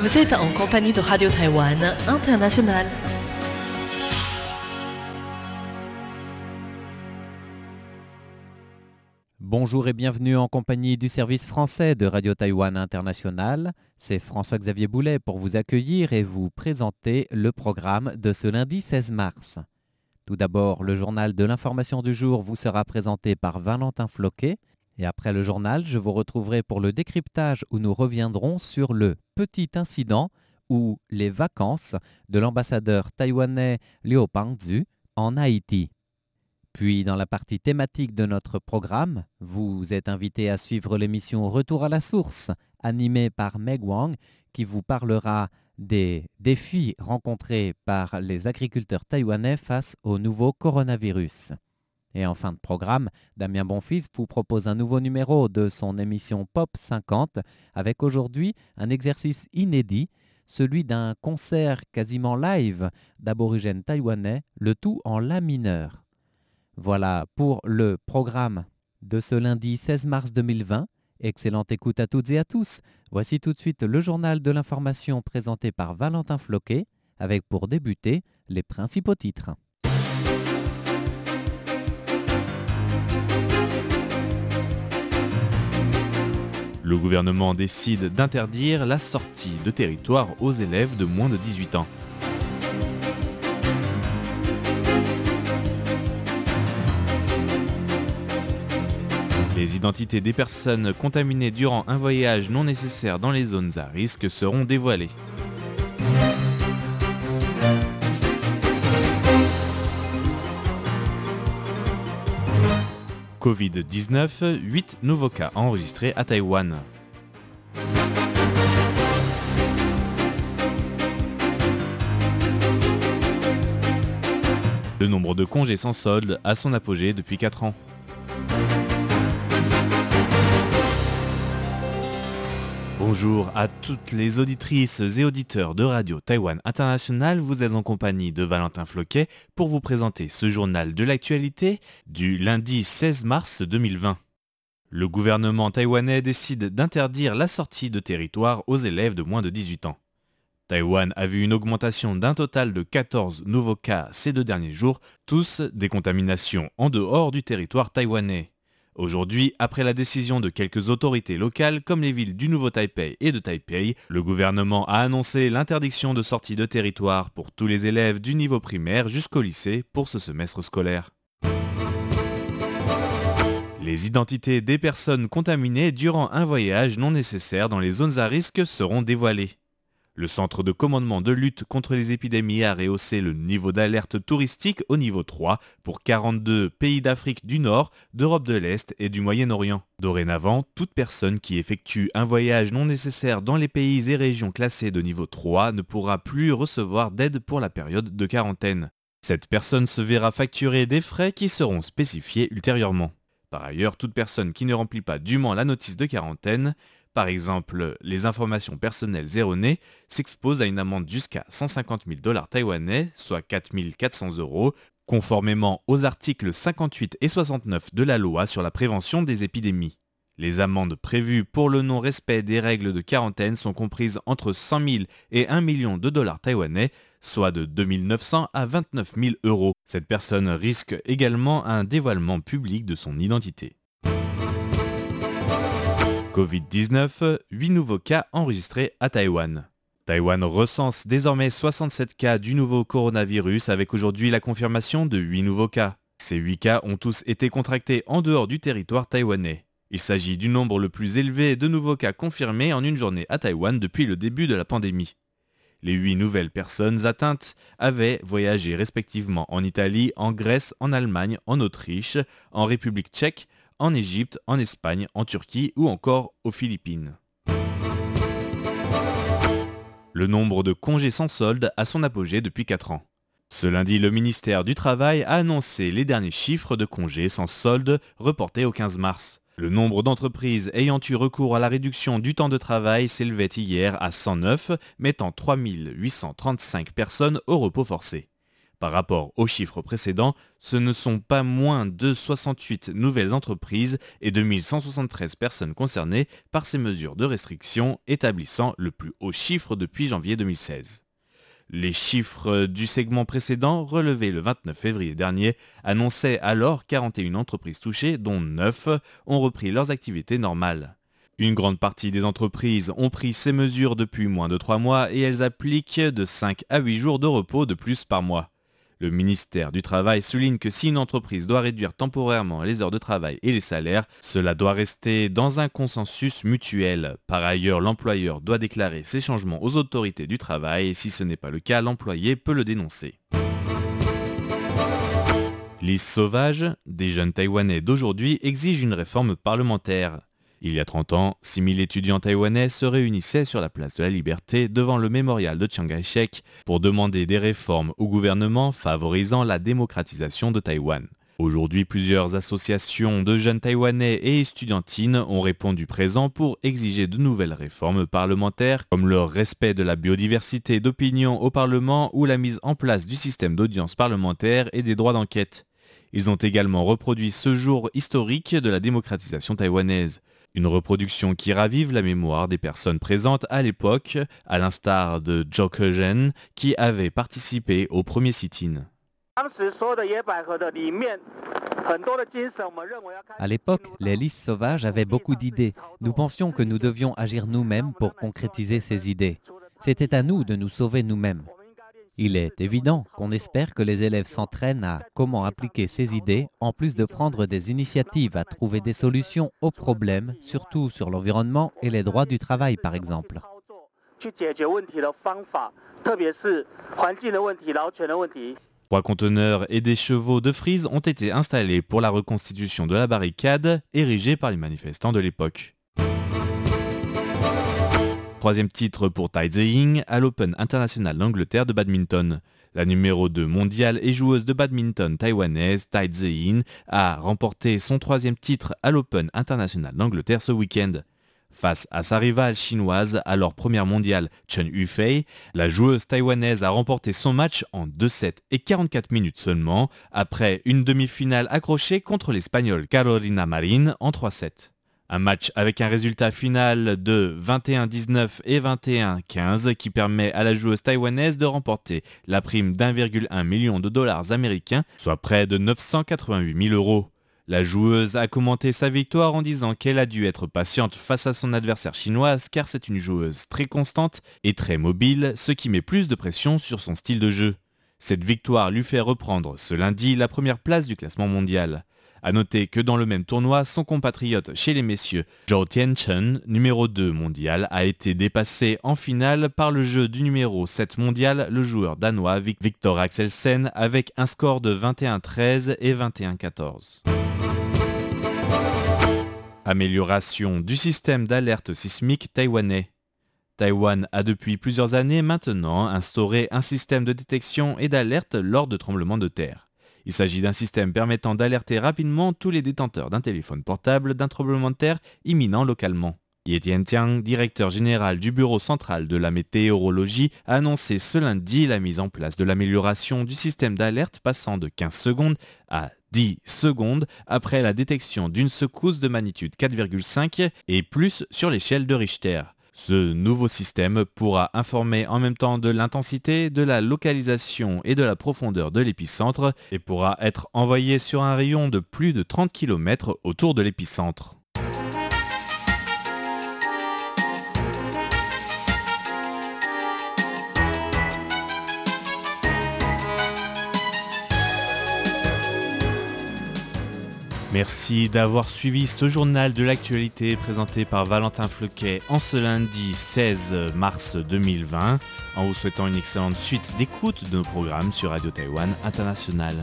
Vous êtes en compagnie de Radio Taïwan International. Bonjour et bienvenue en compagnie du service français de Radio Taïwan International. C'est François-Xavier Boulet pour vous accueillir et vous présenter le programme de ce lundi 16 mars. Tout d'abord, le journal de l'information du jour vous sera présenté par Valentin Floquet. Et après le journal, je vous retrouverai pour le décryptage où nous reviendrons sur le petit incident ou les vacances de l'ambassadeur taïwanais Liu Pangzu en Haïti. Puis, dans la partie thématique de notre programme, vous êtes invité à suivre l'émission Retour à la source, animée par Meg Wang, qui vous parlera des défis rencontrés par les agriculteurs taïwanais face au nouveau coronavirus. Et en fin de programme, Damien Bonfils vous propose un nouveau numéro de son émission Pop 50 avec aujourd'hui un exercice inédit, celui d'un concert quasiment live d'aborigènes taïwanais, le tout en La mineur. Voilà pour le programme de ce lundi 16 mars 2020. Excellente écoute à toutes et à tous. Voici tout de suite le journal de l'information présenté par Valentin Floquet avec pour débuter les principaux titres. Le gouvernement décide d'interdire la sortie de territoire aux élèves de moins de 18 ans. Les identités des personnes contaminées durant un voyage non nécessaire dans les zones à risque seront dévoilées. Covid-19, 8 nouveaux cas enregistrés à Taïwan. Le nombre de congés sans solde a son apogée depuis 4 ans. Bonjour à toutes les auditrices et auditeurs de Radio Taïwan International. Vous êtes en compagnie de Valentin Floquet pour vous présenter ce journal de l'actualité du lundi 16 mars 2020. Le gouvernement taïwanais décide d'interdire la sortie de territoire aux élèves de moins de 18 ans. Taïwan a vu une augmentation d'un total de 14 nouveaux cas ces deux derniers jours, tous des contaminations en dehors du territoire taïwanais. Aujourd'hui, après la décision de quelques autorités locales comme les villes du Nouveau Taipei et de Taipei, le gouvernement a annoncé l'interdiction de sortie de territoire pour tous les élèves du niveau primaire jusqu'au lycée pour ce semestre scolaire. Les identités des personnes contaminées durant un voyage non nécessaire dans les zones à risque seront dévoilées. Le Centre de commandement de lutte contre les épidémies a rehaussé le niveau d'alerte touristique au niveau 3 pour 42 pays d'Afrique du Nord, d'Europe de l'Est et du Moyen-Orient. Dorénavant, toute personne qui effectue un voyage non nécessaire dans les pays et régions classés de niveau 3 ne pourra plus recevoir d'aide pour la période de quarantaine. Cette personne se verra facturer des frais qui seront spécifiés ultérieurement. Par ailleurs, toute personne qui ne remplit pas dûment la notice de quarantaine par exemple, les informations personnelles erronées s'exposent à une amende jusqu'à 150 000 dollars taïwanais, soit 4 400 euros, conformément aux articles 58 et 69 de la loi sur la prévention des épidémies. Les amendes prévues pour le non-respect des règles de quarantaine sont comprises entre 100 000 et 1 million de dollars taïwanais, soit de 2 900 à 29 000 euros. Cette personne risque également un dévoilement public de son identité. Covid-19, 8 nouveaux cas enregistrés à Taïwan. Taïwan recense désormais 67 cas du nouveau coronavirus avec aujourd'hui la confirmation de 8 nouveaux cas. Ces 8 cas ont tous été contractés en dehors du territoire taïwanais. Il s'agit du nombre le plus élevé de nouveaux cas confirmés en une journée à Taïwan depuis le début de la pandémie. Les 8 nouvelles personnes atteintes avaient voyagé respectivement en Italie, en Grèce, en Allemagne, en Autriche, en République tchèque, en Égypte, en Espagne, en Turquie ou encore aux Philippines. Le nombre de congés sans solde a son apogée depuis 4 ans. Ce lundi, le ministère du Travail a annoncé les derniers chiffres de congés sans solde reportés au 15 mars. Le nombre d'entreprises ayant eu recours à la réduction du temps de travail s'élevait hier à 109, mettant 3835 personnes au repos forcé. Par rapport aux chiffres précédents, ce ne sont pas moins de 68 nouvelles entreprises et 2173 personnes concernées par ces mesures de restriction, établissant le plus haut chiffre depuis janvier 2016. Les chiffres du segment précédent, relevés le 29 février dernier, annonçaient alors 41 entreprises touchées, dont 9 ont repris leurs activités normales. Une grande partie des entreprises ont pris ces mesures depuis moins de 3 mois et elles appliquent de 5 à 8 jours de repos de plus par mois. Le ministère du Travail souligne que si une entreprise doit réduire temporairement les heures de travail et les salaires, cela doit rester dans un consensus mutuel. Par ailleurs, l'employeur doit déclarer ces changements aux autorités du travail et si ce n'est pas le cas, l'employé peut le dénoncer. Liste sauvage, des jeunes Taïwanais d'aujourd'hui exigent une réforme parlementaire. Il y a 30 ans, 6000 étudiants taïwanais se réunissaient sur la place de la Liberté devant le mémorial de Chiang Kai-shek pour demander des réformes au gouvernement favorisant la démocratisation de Taïwan. Aujourd'hui, plusieurs associations de jeunes taïwanais et estudiantines ont répondu présent pour exiger de nouvelles réformes parlementaires comme le respect de la biodiversité d'opinion au Parlement ou la mise en place du système d'audience parlementaire et des droits d'enquête. Ils ont également reproduit ce jour historique de la démocratisation taïwanaise. Une reproduction qui ravive la mémoire des personnes présentes à l'époque, à l'instar de Kezhen, qui avait participé au premier sit-in. À l'époque, les listes sauvages avaient beaucoup d'idées. Nous pensions que nous devions agir nous-mêmes pour concrétiser ces idées. C'était à nous de nous sauver nous-mêmes. Il est évident qu'on espère que les élèves s'entraînent à comment appliquer ces idées, en plus de prendre des initiatives à trouver des solutions aux problèmes, surtout sur l'environnement et les droits du travail par exemple. Trois conteneurs et des chevaux de frise ont été installés pour la reconstitution de la barricade érigée par les manifestants de l'époque. Troisième titre pour Tai Ziying à l'Open international d'Angleterre de badminton. La numéro 2 mondiale et joueuse de badminton taïwanaise Tai Ziying a remporté son troisième titre à l'Open international d'Angleterre ce week-end. Face à sa rivale chinoise, alors première mondiale Chen Yufei, la joueuse taïwanaise a remporté son match en 2-7 et 44 minutes seulement, après une demi-finale accrochée contre l'Espagnole Carolina Marin en 3-7. Un match avec un résultat final de 21-19 et 21-15 qui permet à la joueuse taïwanaise de remporter la prime d'1,1 million de dollars américains, soit près de 988 000 euros. La joueuse a commenté sa victoire en disant qu'elle a dû être patiente face à son adversaire chinoise car c'est une joueuse très constante et très mobile, ce qui met plus de pression sur son style de jeu. Cette victoire lui fait reprendre ce lundi la première place du classement mondial. A noter que dans le même tournoi, son compatriote chez les messieurs, Zhou Tianchen, numéro 2 mondial, a été dépassé en finale par le jeu du numéro 7 mondial, le joueur danois Victor Axelsen, avec un score de 21-13 et 21-14. Amélioration du système d'alerte sismique taïwanais. Taïwan a depuis plusieurs années maintenant instauré un système de détection et d'alerte lors de tremblements de terre. Il s'agit d'un système permettant d'alerter rapidement tous les détenteurs d'un téléphone portable d'un tremblement de terre imminent localement. Ye Tiang, directeur général du Bureau central de la météorologie, a annoncé ce lundi la mise en place de l'amélioration du système d'alerte passant de 15 secondes à 10 secondes après la détection d'une secousse de magnitude 4,5 et plus sur l'échelle de Richter. Ce nouveau système pourra informer en même temps de l'intensité, de la localisation et de la profondeur de l'épicentre et pourra être envoyé sur un rayon de plus de 30 km autour de l'épicentre. Merci d'avoir suivi ce journal de l'actualité présenté par Valentin Floquet en ce lundi 16 mars 2020, en vous souhaitant une excellente suite d'écoute de nos programmes sur Radio Taïwan International.